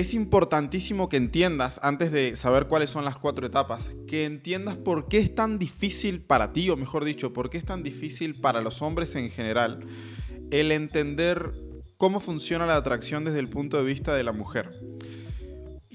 es importantísimo que entiendas, antes de saber cuáles son las cuatro etapas, que entiendas por qué es tan difícil para ti, o mejor dicho, por qué es tan difícil para los hombres en general, el entender cómo funciona la atracción desde el punto de vista de la mujer.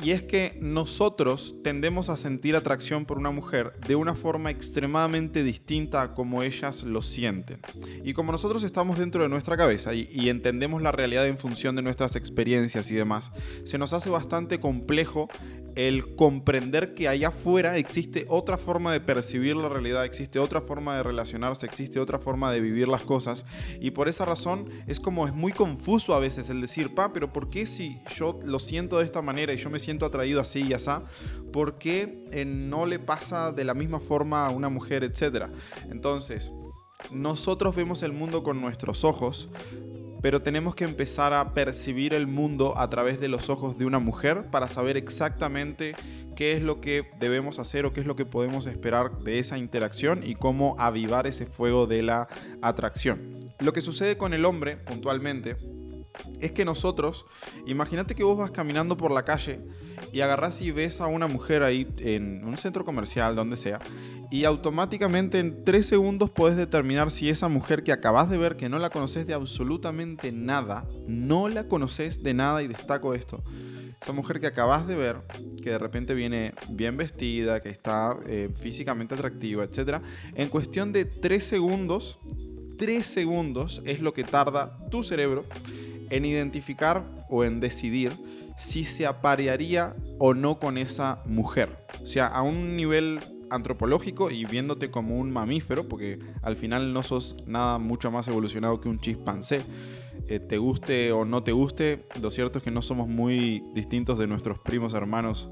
Y es que nosotros tendemos a sentir atracción por una mujer de una forma extremadamente distinta a como ellas lo sienten. Y como nosotros estamos dentro de nuestra cabeza y, entendemos la realidad en función de nuestras experiencias y demás, se nos hace bastante complejo el comprender que allá afuera existe otra forma de percibir la realidad, existe otra forma de relacionarse, existe otra forma de vivir las cosas. Y por esa razón es como es muy confuso a veces el decir, pa, pero ¿por qué si yo lo siento de esta manera y yo me siento atraído así y así? ¿Por qué eh, no le pasa de la misma forma a una mujer, etcétera? Entonces, nosotros vemos el mundo con nuestros ojos, pero tenemos que empezar a percibir el mundo a través de los ojos de una mujer para saber exactamente qué es lo que debemos hacer o qué es lo que podemos esperar de esa interacción y cómo avivar ese fuego de la atracción. Lo que sucede con el hombre puntualmente es que nosotros, imagínate que vos vas caminando por la calle y agarras y ves a una mujer ahí en un centro comercial, donde sea, y automáticamente en tres segundos puedes determinar si esa mujer que acabas de ver, que no la conoces de absolutamente nada, no la conoces de nada y destaco esto, esa mujer que acabas de ver, que de repente viene bien vestida, que está eh, físicamente atractiva, etc., en cuestión de tres segundos, tres segundos es lo que tarda tu cerebro en identificar o en decidir si se aparearía o no con esa mujer. O sea, a un nivel antropológico y viéndote como un mamífero, porque al final no sos nada mucho más evolucionado que un chimpancé. Eh, te guste o no te guste, lo cierto es que no somos muy distintos de nuestros primos hermanos,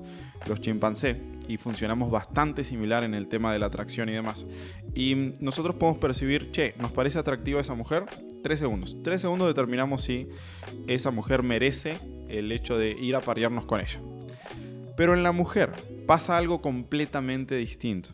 los chimpancés, y funcionamos bastante similar en el tema de la atracción y demás. Y nosotros podemos percibir, che, ¿nos parece atractiva esa mujer? Tres segundos. Tres segundos determinamos si esa mujer merece el hecho de ir a parearnos con ella. Pero en la mujer pasa algo completamente distinto.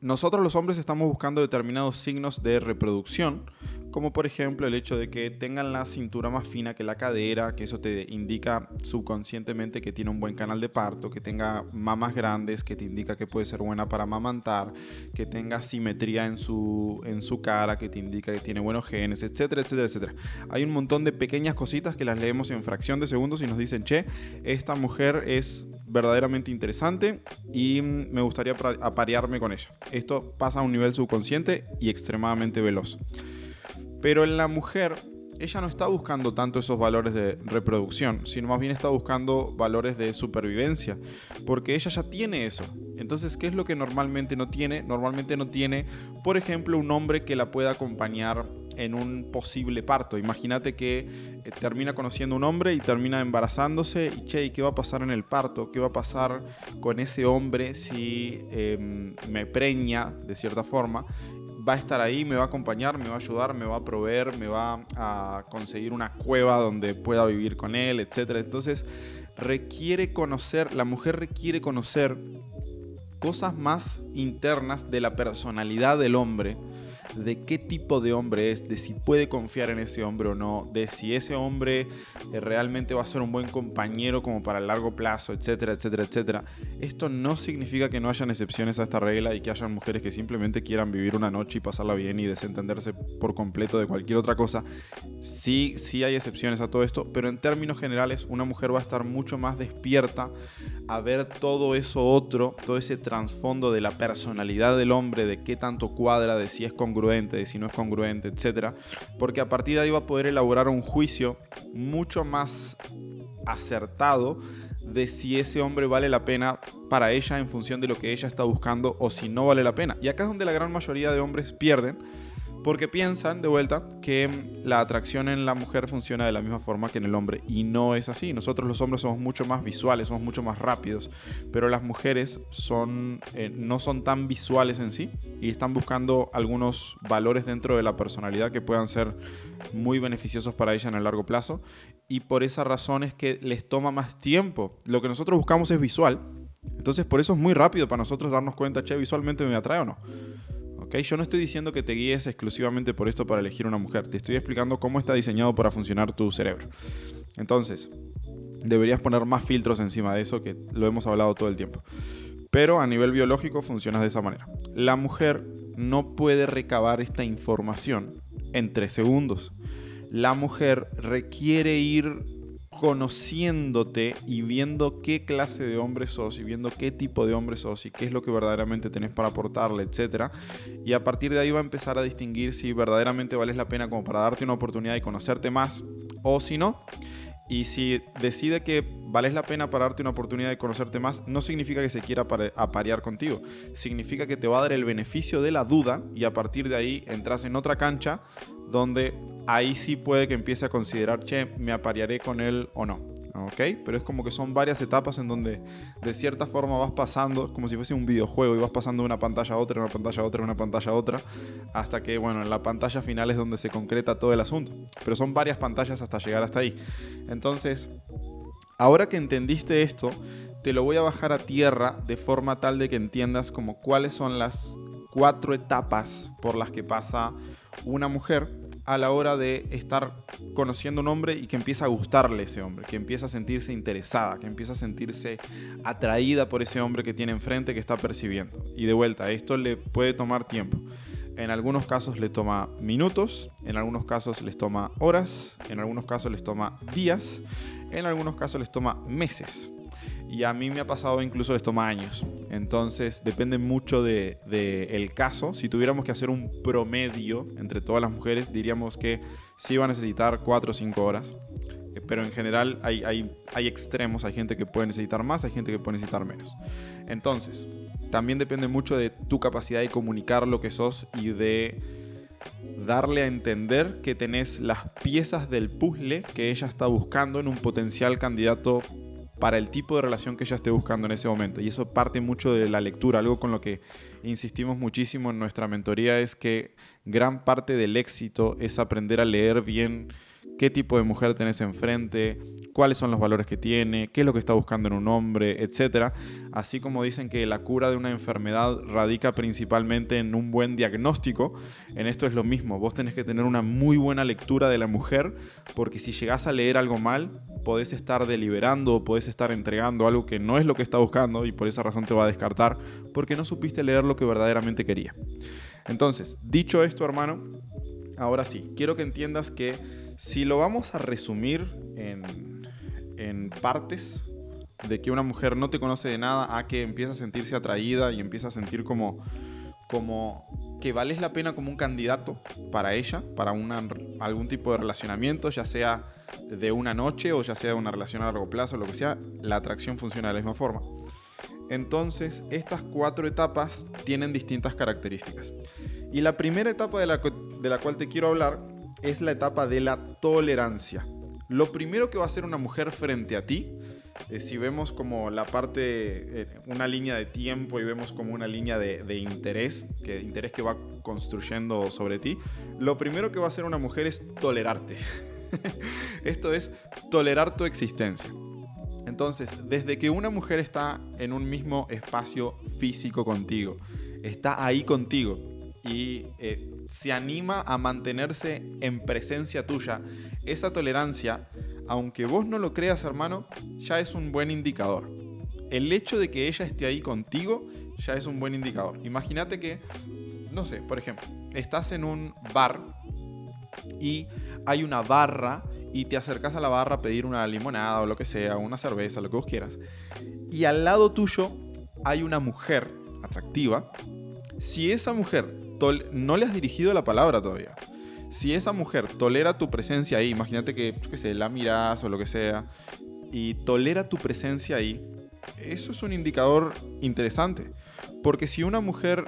Nosotros los hombres estamos buscando determinados signos de reproducción como por ejemplo el hecho de que tengan la cintura más fina que la cadera, que eso te indica subconscientemente que tiene un buen canal de parto, que tenga mamas grandes, que te indica que puede ser buena para amamantar, que tenga simetría en su, en su cara, que te indica que tiene buenos genes, etcétera, etcétera, etcétera. Hay un montón de pequeñas cositas que las leemos en fracción de segundos y nos dicen, che, esta mujer es verdaderamente interesante y me gustaría aparearme con ella. Esto pasa a un nivel subconsciente y extremadamente veloz. Pero en la mujer, ella no está buscando tanto esos valores de reproducción, sino más bien está buscando valores de supervivencia, porque ella ya tiene eso. Entonces, ¿qué es lo que normalmente no tiene? Normalmente no tiene, por ejemplo, un hombre que la pueda acompañar en un posible parto. Imagínate que eh, termina conociendo un hombre y termina embarazándose y che, ¿qué va a pasar en el parto? ¿Qué va a pasar con ese hombre si em, me preña de cierta forma? Va a estar ahí, me va a acompañar, me va a ayudar, me va a proveer, me va a conseguir una cueva donde pueda vivir con él, etc. Entonces requiere conocer, la mujer requiere conocer cosas más internas de la personalidad del hombre de qué tipo de hombre es, de si puede confiar en ese hombre o no, de si ese hombre eh, realmente va a ser un buen compañero como para el largo plazo, etcétera, etcétera, etcétera. Esto no significa que no hayan excepciones a esta regla y que hayan mujeres que simplemente quieran vivir una noche y pasarla bien y desentenderse por completo de cualquier otra cosa. Sí, sí hay excepciones a todo esto, pero en términos generales una mujer va a estar mucho más despierta a ver todo eso otro, todo ese trasfondo de la personalidad del hombre, de qué tanto cuadra, de si es congruente, de si no es congruente, etc. Porque a partir de ahí va a poder elaborar un juicio mucho más acertado de si ese hombre vale la pena para ella en función de lo que ella está buscando o si no vale la pena. Y acá es donde la gran mayoría de hombres pierden porque piensan, de vuelta, que la atracción en la mujer funciona de la misma forma que en el hombre. Y no es así. Nosotros los hombres somos mucho más visuales, somos mucho más rápidos. Pero las mujeres son, eh, no son tan visuales en sí y están buscando algunos valores dentro de la personalidad que puedan ser muy beneficiosos para ella en el largo plazo. Y por esa razón es que les toma más tiempo. Lo que nosotros buscamos es visual. Entonces por eso es muy rápido para nosotros darnos cuenta, che, visualmente me atrae o no. Yo no estoy diciendo que te guíes exclusivamente por esto para elegir una mujer, te estoy explicando cómo está diseñado para funcionar tu cerebro. Entonces, deberías poner más filtros encima de eso, que lo hemos hablado todo el tiempo. Pero a nivel biológico funciona de esa manera. La mujer no puede recabar esta información en tres segundos. La mujer requiere ir conociéndote y viendo qué clase de hombre sos y viendo qué tipo de hombre sos y qué es lo que verdaderamente tenés para aportarle, etc. Y a partir de ahí va a empezar a distinguir si verdaderamente vales la pena como para darte una oportunidad y conocerte más o si no. Y si decide que vales la pena para darte una oportunidad de conocerte más, no significa que se quiera aparear contigo. Significa que te va a dar el beneficio de la duda y a partir de ahí entras en otra cancha donde ahí sí puede que empiece a considerar, che, me aparearé con él o no. Pero es como que son varias etapas en donde de cierta forma vas pasando, como si fuese un videojuego, y vas pasando de una pantalla a otra, una pantalla a otra, una pantalla a otra, hasta que, bueno, en la pantalla final es donde se concreta todo el asunto. Pero son varias pantallas hasta llegar hasta ahí. Entonces, ahora que entendiste esto, te lo voy a bajar a tierra de forma tal de que entiendas como cuáles son las cuatro etapas por las que pasa una mujer a la hora de estar conociendo un hombre y que empieza a gustarle ese hombre, que empieza a sentirse interesada, que empieza a sentirse atraída por ese hombre que tiene enfrente, que está percibiendo. Y de vuelta, esto le puede tomar tiempo. En algunos casos le toma minutos, en algunos casos les toma horas, en algunos casos les toma días, en algunos casos les toma meses y a mí me ha pasado incluso les toma años. Entonces depende mucho del de, el caso. Si tuviéramos que hacer un promedio entre todas las mujeres, diríamos que sí va a necesitar 4 o 5 horas. Eh, pero en general hay, hay, hay extremos, hay gente que puede necesitar más, hay gente que puede necesitar menos. Entonces, también depende mucho de tu capacidad de comunicar lo que sos y de darle a entender que tenés las piezas del puzzle que ella está buscando en un potencial candidato para el tipo de relación que ella esté buscando en ese momento. Y eso parte mucho de la lectura, algo con lo que insistimos muchísimo en nuestra mentoría es que gran parte del éxito es aprender a leer bien qué tipo de mujer tenés enfrente, cuáles son los valores que tiene, qué es lo que está buscando en un hombre, etc. Así como dicen que la cura de una enfermedad radica principalmente en un buen diagnóstico, en esto es lo mismo. Vos tenés que tener una muy buena lectura de la mujer, porque si llegás a leer algo mal, podés estar deliberando podés estar entregando algo que no es lo que está buscando y por esa razón te va a descartar, porque no supiste leer lo que verdaderamente quería. Entonces, dicho esto, hermano, ahora sí, quiero que entiendas que si lo vamos a resumir en, partes de que una mujer no te conoce de nada a que empieza a sentirse atraída y empieza a sentir como, como que vales la pena como un candidato para ella, para algún tipo de relacionamiento, ya sea de una noche o ya sea una relación a largo plazo, lo que sea, la atracción funciona de la misma forma. Entonces, estas cuatro etapas tienen distintas características. Y la primera etapa de la, de la cual te quiero hablar es la etapa de la tolerancia. Lo primero que va a hacer una mujer frente a ti, eh, si vemos como la parte, eh, una línea de tiempo y vemos como una línea de, interés, que interés que va construyendo sobre ti, lo primero que va a hacer una mujer es tolerarte. Esto es tolerar tu existencia. Entonces, desde que una mujer está en un mismo espacio físico contigo, está ahí contigo, y eh, se anima a mantenerse en presencia tuya, esa tolerancia, aunque vos no lo creas hermano, ya es un buen indicador. El hecho de que ella esté ahí contigo ya es un buen indicador. Imagínate que, no sé, por ejemplo, estás en un bar y hay una barra y te acercas a la barra a pedir una limonada o lo que sea, una cerveza, lo que vos quieras. Y al lado tuyo hay una mujer atractiva. Si esa mujer no le has dirigido la palabra todavía. Si esa mujer tolera tu presencia ahí, imagínate que, yo sé, la miras o lo que sea, y tolera tu presencia ahí, eso es un indicador interesante. Porque si una mujer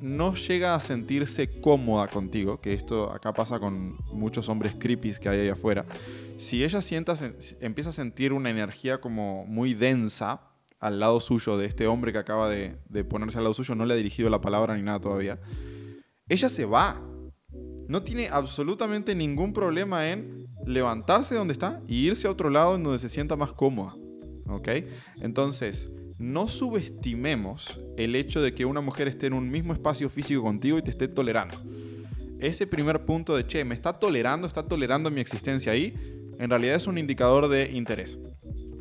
no llega a sentirse cómoda contigo, que esto acá pasa con muchos hombres creepy que hay ahí afuera, si ella empieza a sentir una energía como muy densa al lado suyo de este hombre que acaba de ponerse al lado suyo, no le ha dirigido la palabra ni nada todavía, ella se va. No tiene absolutamente ningún problema en levantarse de donde está y irse a otro lado en donde se sienta más cómoda. ¿Ok? Entonces, no subestimemos el hecho de que una mujer esté en un mismo espacio físico contigo y te esté tolerando. Ese primer punto de, che, me está tolerando, está tolerando mi existencia ahí, en realidad es un indicador de interés.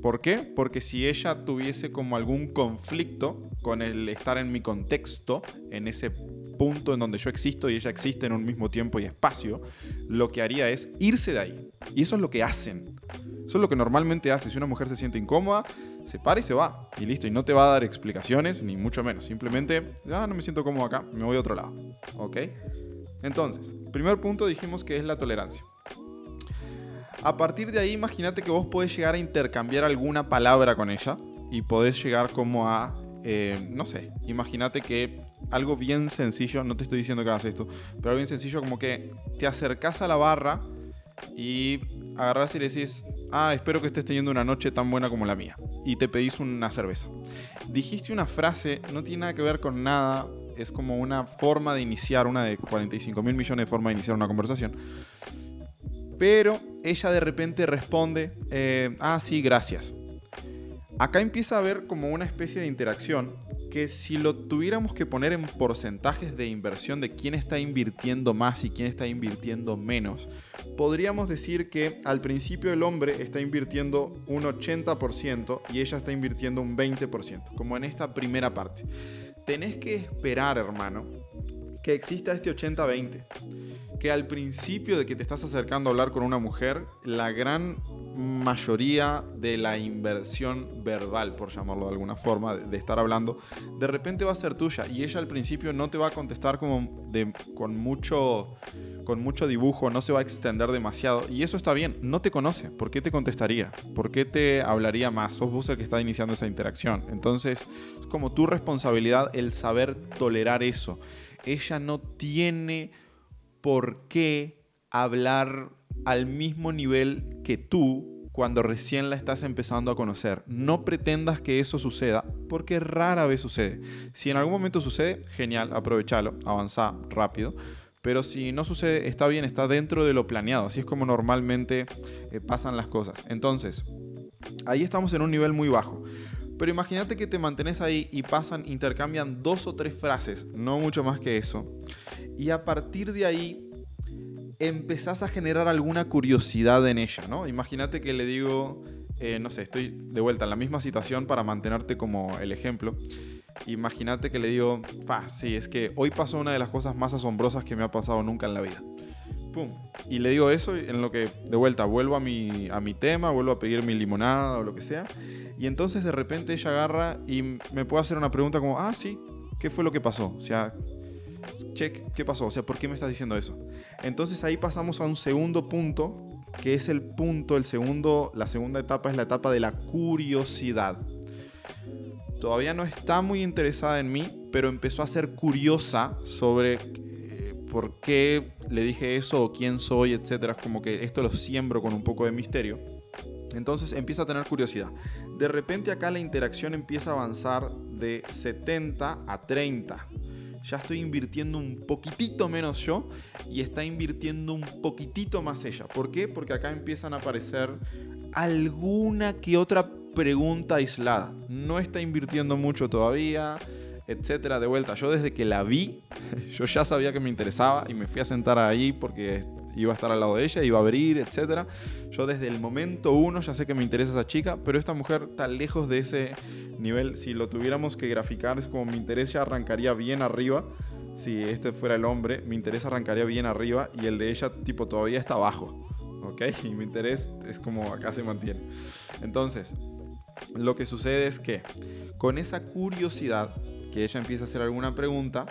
¿Por qué? Porque si ella tuviese como algún conflicto con el estar en mi contexto, en ese punto en donde yo existo y ella existe en un mismo tiempo y espacio, lo que haría es irse de ahí. Y eso es lo que hacen. Eso es lo que normalmente hace. Si una mujer se siente incómoda, se para y se va. Y listo. Y no te va a dar explicaciones, ni mucho menos. Simplemente, ah, no me siento cómodo acá, me voy a otro lado. ¿Ok? Entonces, primer punto dijimos que es la tolerancia. A partir de ahí, imagínate que vos podés llegar a intercambiar alguna palabra con ella y podés llegar como a, eh, no sé, imagínate que algo bien sencillo, no te estoy diciendo que hagas esto, pero algo bien sencillo como que te acercás a la barra y agarras y le decís, ah, espero que estés teniendo una noche tan buena como la mía. Y te pedís una cerveza. Dijiste una frase, no tiene nada que ver con nada, es como una forma de iniciar, una de 45 mil millones de formas de iniciar una conversación. Pero ella de repente responde, eh, ah, sí, gracias. Acá empieza a haber como una especie de interacción que si lo tuviéramos que poner en porcentajes de inversión de quién está invirtiendo más y quién está invirtiendo menos, podríamos decir que al principio el hombre está invirtiendo un 80% y ella está invirtiendo un 20%, como en esta primera parte. Tenés que esperar, hermano, que exista este 80-20 que al principio de que te estás acercando a hablar con una mujer, la gran mayoría de la inversión verbal, por llamarlo de alguna forma, de, estar hablando, de repente va a ser tuya y ella al principio no te va a contestar como con mucho con mucho dibujo, no se va a extender demasiado y eso está bien, no te conoce, ¿por qué te contestaría? ¿Por qué te hablaría más? Sos vos el que está iniciando esa interacción. Entonces, es como tu responsabilidad el saber tolerar eso. Ella no tiene por qué hablar al mismo nivel que tú cuando recién la estás empezando a conocer. No pretendas que eso suceda, porque rara vez sucede. Si en algún momento sucede, genial, aprovechalo, avanza rápido. Pero si no sucede, está bien, está dentro de lo planeado. Así es como normalmente eh, pasan las cosas. Entonces, ahí estamos en un nivel muy bajo. Pero imagínate que te mantenés ahí y pasan, intercambian dos o tres frases, no mucho más que eso y a partir de ahí empezás a generar alguna curiosidad en ella, ¿no? Imagínate que le digo, eh, no sé, estoy de vuelta en la misma situación para mantenerte como el ejemplo. Imagínate que le digo, fa, sí, es que hoy pasó una de las cosas más asombrosas que me ha pasado nunca en la vida. Pum. Y le digo eso en lo que, de vuelta, vuelvo a mi, a mi tema, vuelvo a pedir mi limonada o lo que sea. Y entonces de repente ella agarra y me puede hacer una pregunta como, ah, sí, ¿qué fue lo que pasó? O sea, check, ¿qué pasó? O sea, ¿por qué me estás diciendo eso? Entonces ahí pasamos a un segundo punto, que es el punto, el segundo, la segunda etapa es la etapa de la curiosidad. Todavía no está muy interesada en mí, pero empezó a ser curiosa sobre eh, por qué le dije eso o quién soy, etcétera. Como que esto lo siembro con un poco de misterio. Entonces empieza a tener curiosidad. De repente acá la interacción empieza a avanzar de 70 a 30 ya estoy invirtiendo un poquitito menos yo y está invirtiendo un poquitito más ella. ¿Por qué? Porque acá empiezan a aparecer alguna que otra pregunta aislada. No está invirtiendo mucho todavía, etcétera. De vuelta, yo desde que la vi, yo ya sabía que me interesaba y me fui a sentar ahí porque iba a estar al lado de ella, iba a abrir, etcétera. Yo desde el momento uno ya sé que me interesa esa chica, pero esta mujer está lejos de ese nivel, si lo tuviéramos que graficar, es como mi interés ya arrancaría bien arriba. Si este fuera el hombre, mi interés arrancaría bien arriba y el de ella, tipo, todavía está abajo. ¿Ok? Y mi interés es como acá se mantiene. Entonces, lo que sucede es que con esa curiosidad, que ella empieza a hacer alguna pregunta,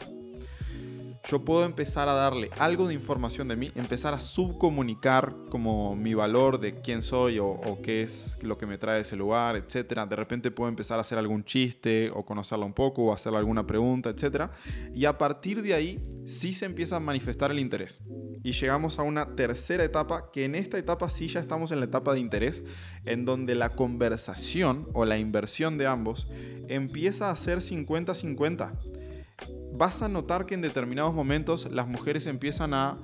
yo puedo empezar a darle algo de información de mí, empezar a subcomunicar como mi valor de quién soy o, qué es lo que me trae ese lugar, etc. De repente puedo empezar a hacer algún chiste o conocerla un poco o hacerle alguna pregunta, etc. Y a partir de ahí sí se empieza a manifestar el interés. Y llegamos a una tercera etapa, que en esta etapa sí ya estamos en la etapa de interés, en donde la conversación o la inversión de ambos empieza a ser 50-50 vas a notar que en determinados momentos las mujeres empiezan a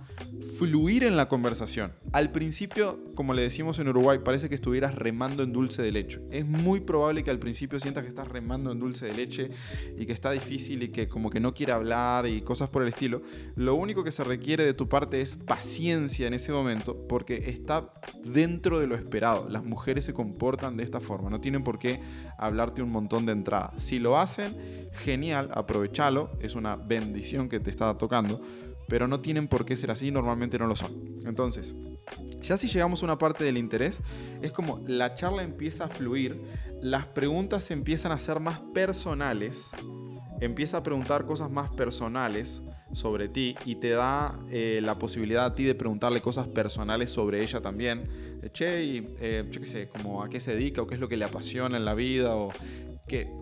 fluir en la conversación. Al principio, como le decimos en Uruguay, parece que estuvieras remando en dulce de leche. Es muy probable que al principio sientas que estás remando en dulce de leche y que está difícil y que como que no quiere hablar y cosas por el estilo. Lo único que se requiere de tu parte es paciencia en ese momento porque está dentro de lo esperado. Las mujeres se comportan de esta forma, no tienen por qué hablarte un montón de entrada. Si lo hacen, genial, aprovechalo, es una bendición que te está tocando pero no tienen por qué ser así, normalmente no lo son. Entonces, ya si llegamos a una parte del interés, es como la charla empieza a fluir, las preguntas empiezan a ser más personales, empieza a preguntar cosas más personales sobre ti y te da eh, la posibilidad a ti de preguntarle cosas personales sobre ella también. Che, y, eh, yo qué sé, como a qué se dedica o qué es lo que le apasiona en la vida o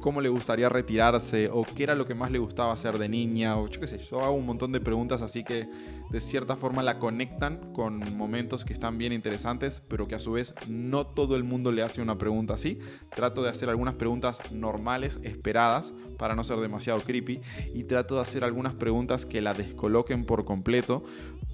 cómo le gustaría retirarse o qué era lo que más le gustaba hacer de niña o yo qué sé, yo hago un montón de preguntas así que de cierta forma la conectan con momentos que están bien interesantes, pero que a su vez no todo el mundo le hace una pregunta así. Trato de hacer algunas preguntas normales, esperadas, para no ser demasiado creepy, y trato de hacer algunas preguntas que la descoloquen por completo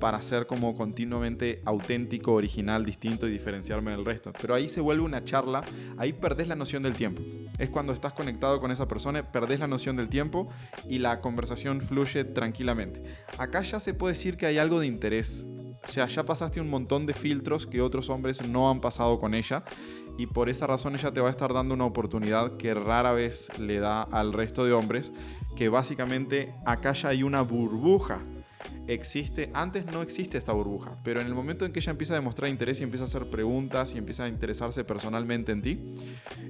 para ser como continuamente auténtico, original, distinto y diferenciarme del resto. Pero ahí se vuelve una charla, ahí perdés la noción del tiempo. Es cuando estás conectado con esa persona, perdés la noción del tiempo y la conversación fluye tranquilamente. Acá ya se puede decir que hay algo de interés. O sea, ya pasaste un montón de filtros que otros hombres no han pasado con ella y por esa razón ella te va a estar dando una oportunidad que rara vez le da al resto de hombres, que básicamente acá ya hay una burbuja. Existe, antes no existe esta burbuja, pero en el momento en que ella empieza a demostrar interés y empieza a hacer preguntas y empieza a interesarse personalmente en ti,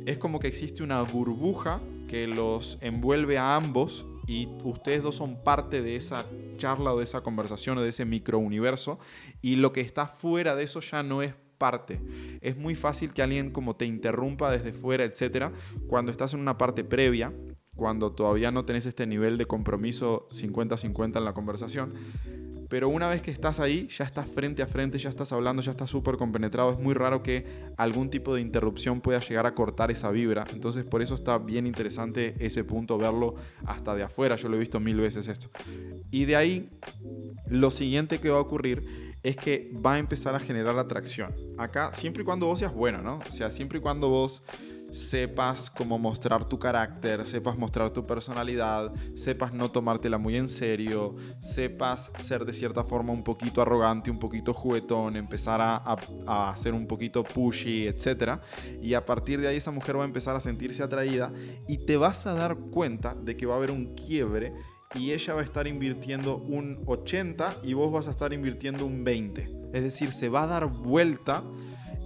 es como que existe una burbuja que los envuelve a ambos y ustedes dos son parte de esa charla o de esa conversación o de ese microuniverso y lo que está fuera de eso ya no es parte. Es muy fácil que alguien como te interrumpa desde fuera, etcétera, cuando estás en una parte previa cuando todavía no tenés este nivel de compromiso 50-50 en la conversación. Pero una vez que estás ahí, ya estás frente a frente, ya estás hablando, ya estás súper compenetrado. Es muy raro que algún tipo de interrupción pueda llegar a cortar esa vibra. Entonces por eso está bien interesante ese punto, verlo hasta de afuera. Yo lo he visto mil veces esto. Y de ahí, lo siguiente que va a ocurrir es que va a empezar a generar atracción. Acá, siempre y cuando vos seas bueno, ¿no? O sea, siempre y cuando vos sepas cómo mostrar tu carácter, sepas mostrar tu personalidad, sepas no tomártela muy en serio, sepas ser de cierta forma un poquito arrogante, un poquito juguetón, empezar a, a, a ser un poquito pushy, etc. Y a partir de ahí esa mujer va a empezar a sentirse atraída y te vas a dar cuenta de que va a haber un quiebre y ella va a estar invirtiendo un 80 y vos vas a estar invirtiendo un 20. Es decir, se va a dar vuelta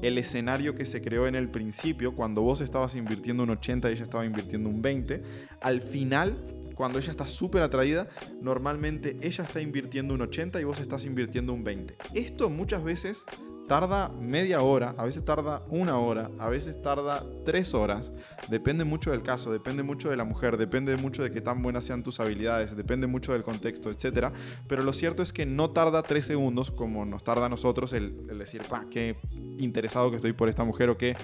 el escenario que se creó en el principio, cuando vos estabas invirtiendo un 80 y ella estaba invirtiendo un 20, al final, cuando ella está súper atraída, normalmente ella está invirtiendo un 80 y vos estás invirtiendo un 20. Esto muchas veces tarda media hora, a veces tarda una hora, a veces tarda tres horas. Depende mucho del caso, depende mucho de la mujer, depende mucho de qué tan buenas sean tus habilidades, depende mucho del contexto, etc. Pero lo cierto es que no tarda tres segundos como nos tarda a nosotros el, decir, pa, qué interesado que estoy por esta mujer o qué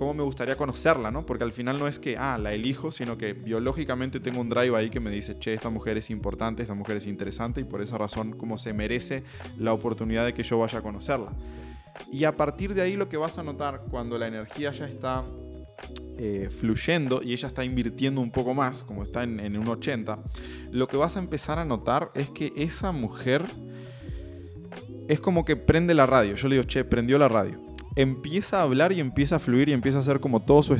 cómo me gustaría conocerla, ¿no? Porque al final no es que, ah, la elijo, sino que biológicamente tengo un drive ahí que me dice, che, esta mujer es importante, esta mujer es interesante y por esa razón como se merece la oportunidad de que yo vaya a conocerla. Y a partir de ahí lo que vas a notar cuando la energía ya está eh, fluyendo y ella está invirtiendo un poco más, como está en, en un 80, lo que vas a empezar a notar es que esa mujer es como que prende la radio. Yo le digo, che, prendió la radio empieza a hablar y empieza a fluir y empieza a hacer como todo su,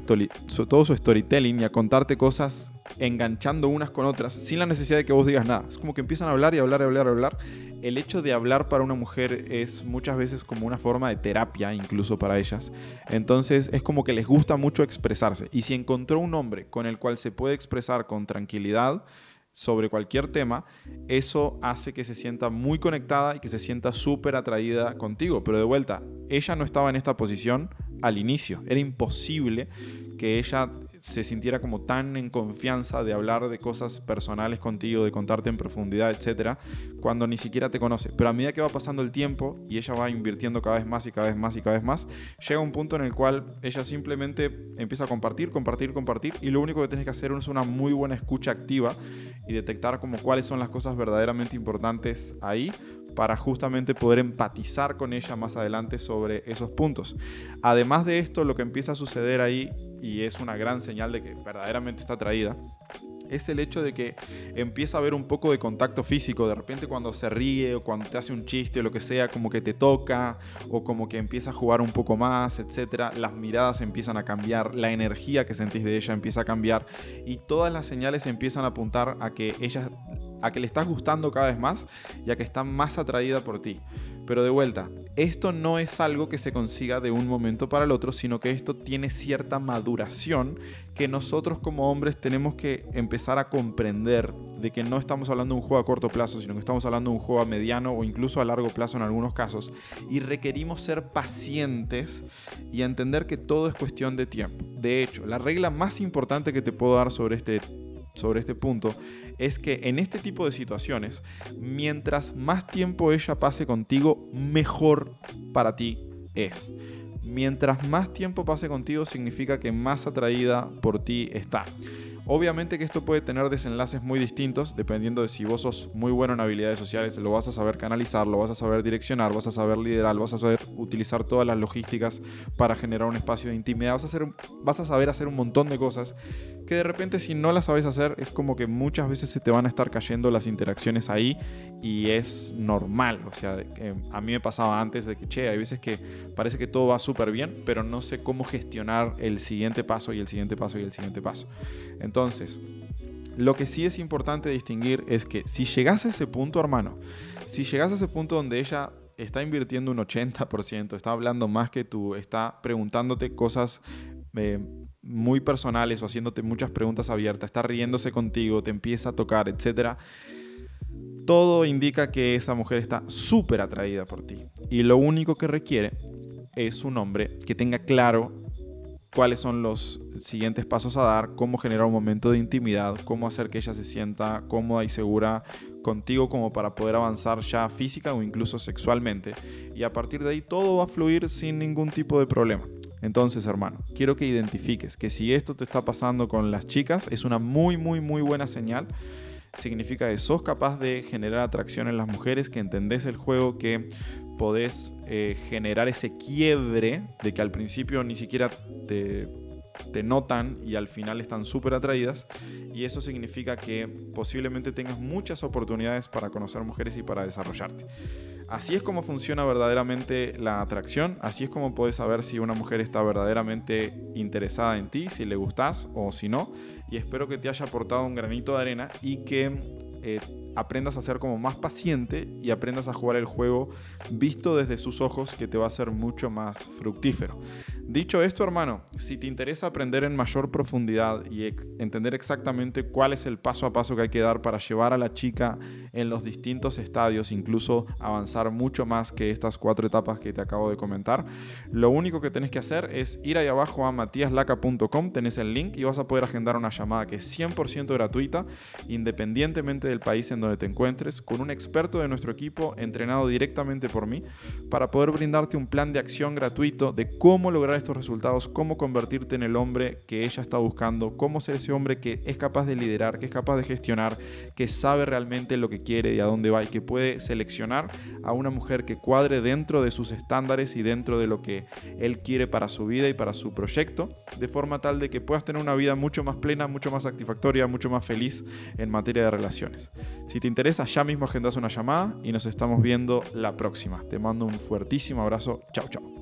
todo su storytelling y a contarte cosas enganchando unas con otras sin la necesidad de que vos digas nada. Es como que empiezan a hablar y hablar y hablar y hablar. El hecho de hablar para una mujer es muchas veces como una forma de terapia incluso para ellas. Entonces es como que les gusta mucho expresarse. Y si encontró un hombre con el cual se puede expresar con tranquilidad, sobre cualquier tema, eso hace que se sienta muy conectada y que se sienta súper atraída contigo. Pero de vuelta, ella no estaba en esta posición al inicio. Era imposible que ella se sintiera como tan en confianza de hablar de cosas personales contigo, de contarte en profundidad, etcétera, cuando ni siquiera te conoce. Pero a medida que va pasando el tiempo y ella va invirtiendo cada vez más y cada vez más y cada vez más, llega un punto en el cual ella simplemente empieza a compartir, compartir, compartir y lo único que tienes que hacer es una muy buena escucha activa y detectar como cuáles son las cosas verdaderamente importantes ahí para justamente poder empatizar con ella más adelante sobre esos puntos. Además de esto, lo que empieza a suceder ahí, y es una gran señal de que verdaderamente está atraída, es el hecho de que empieza a haber un poco de contacto físico. De repente cuando se ríe o cuando te hace un chiste o lo que sea, como que te toca o como que empieza a jugar un poco más, etc. Las miradas empiezan a cambiar, la energía que sentís de ella empieza a cambiar y todas las señales empiezan a apuntar a que ella, a que le estás gustando cada vez más y a que está más atraída por ti. Pero de vuelta, esto no es algo que se consiga de un momento para el otro, sino que esto tiene cierta maduración que nosotros como hombres tenemos que empezar a comprender de que no estamos hablando de un juego a corto plazo, sino que estamos hablando de un juego a mediano o incluso a largo plazo en algunos casos. Y requerimos ser pacientes y entender que todo es cuestión de tiempo. De hecho, la regla más importante que te puedo dar sobre este, sobre este punto es que en este tipo de situaciones, mientras más tiempo ella pase contigo, mejor para ti es. Mientras más tiempo pase contigo significa que más atraída por ti está. Obviamente que esto puede tener desenlaces muy distintos dependiendo de si vos sos muy bueno en habilidades sociales, lo vas a saber canalizar, lo vas a saber direccionar, vas a saber liderar, vas a saber utilizar todas las logísticas para generar un espacio de intimidad, vas a, vas a saber hacer un montón de cosas que de repente si no las sabes hacer es como que muchas veces se te van a estar cayendo las interacciones ahí y es normal. O sea, a mí me pasaba antes de que, che, hay veces que parece que todo va súper bien, pero no sé cómo gestionar el siguiente paso y el siguiente paso y el siguiente paso. Entonces, lo que sí es importante distinguir es que si llegas a ese punto, hermano, si llegas a ese punto donde ella está invirtiendo un 80%, está hablando más que tú, está preguntándote cosas eh, muy personales o haciéndote muchas preguntas abiertas, está riéndose contigo, te empieza a tocar, etc. Todo indica que esa mujer está súper atraída por ti. Y lo único que requiere es un hombre que tenga claro cuáles son los siguientes pasos a dar, cómo generar un momento de intimidad, cómo hacer que ella se sienta cómoda y segura contigo como para poder avanzar ya física o incluso sexualmente. Y a partir de ahí todo va a fluir sin ningún tipo de problema. Entonces, hermano, quiero que identifiques que si esto te está pasando con las chicas, es una muy, muy, muy buena señal. Significa que sos capaz de generar atracción en las mujeres, que entendés el juego, que podés eh, generar ese quiebre de que al principio ni siquiera te, te notan y al final están súper atraídas. Y eso significa que posiblemente tengas muchas oportunidades para conocer mujeres y para desarrollarte. Así es como funciona verdaderamente la atracción, así es como puedes saber si una mujer está verdaderamente interesada en ti, si le gustas o si no. Y espero que te haya aportado un granito de arena y que eh, aprendas a ser como más paciente y aprendas a jugar el juego visto desde sus ojos que te va a ser mucho más fructífero. Dicho esto, hermano, si te interesa aprender en mayor profundidad y entender exactamente cuál es el paso a paso que hay que dar para llevar a la chica en los distintos estadios, incluso avanzar mucho más que estas cuatro etapas que te acabo de comentar, lo único que tenés que hacer es ir ahí abajo a matiaslaca.com, tenés el link y vas a poder agendar una llamada que es 100% gratuita, independientemente del país en donde te encuentres, con un experto de nuestro equipo entrenado directamente por mí, para poder brindarte un plan de acción gratuito de cómo lograr estos resultados, cómo convertirte en el hombre que ella está buscando, cómo ser ese hombre que es capaz de liderar, que es capaz de gestionar, que sabe realmente lo que quiere y a dónde va y que puede seleccionar a una mujer que cuadre dentro de sus estándares y dentro de lo que él quiere para su vida y para su proyecto, de forma tal de que puedas tener una vida mucho más plena, mucho más satisfactoria, mucho más feliz en materia de relaciones. Si te interesa, ya mismo agendas una llamada y nos estamos viendo la próxima. Te mando un fuertísimo abrazo. Chao, chao.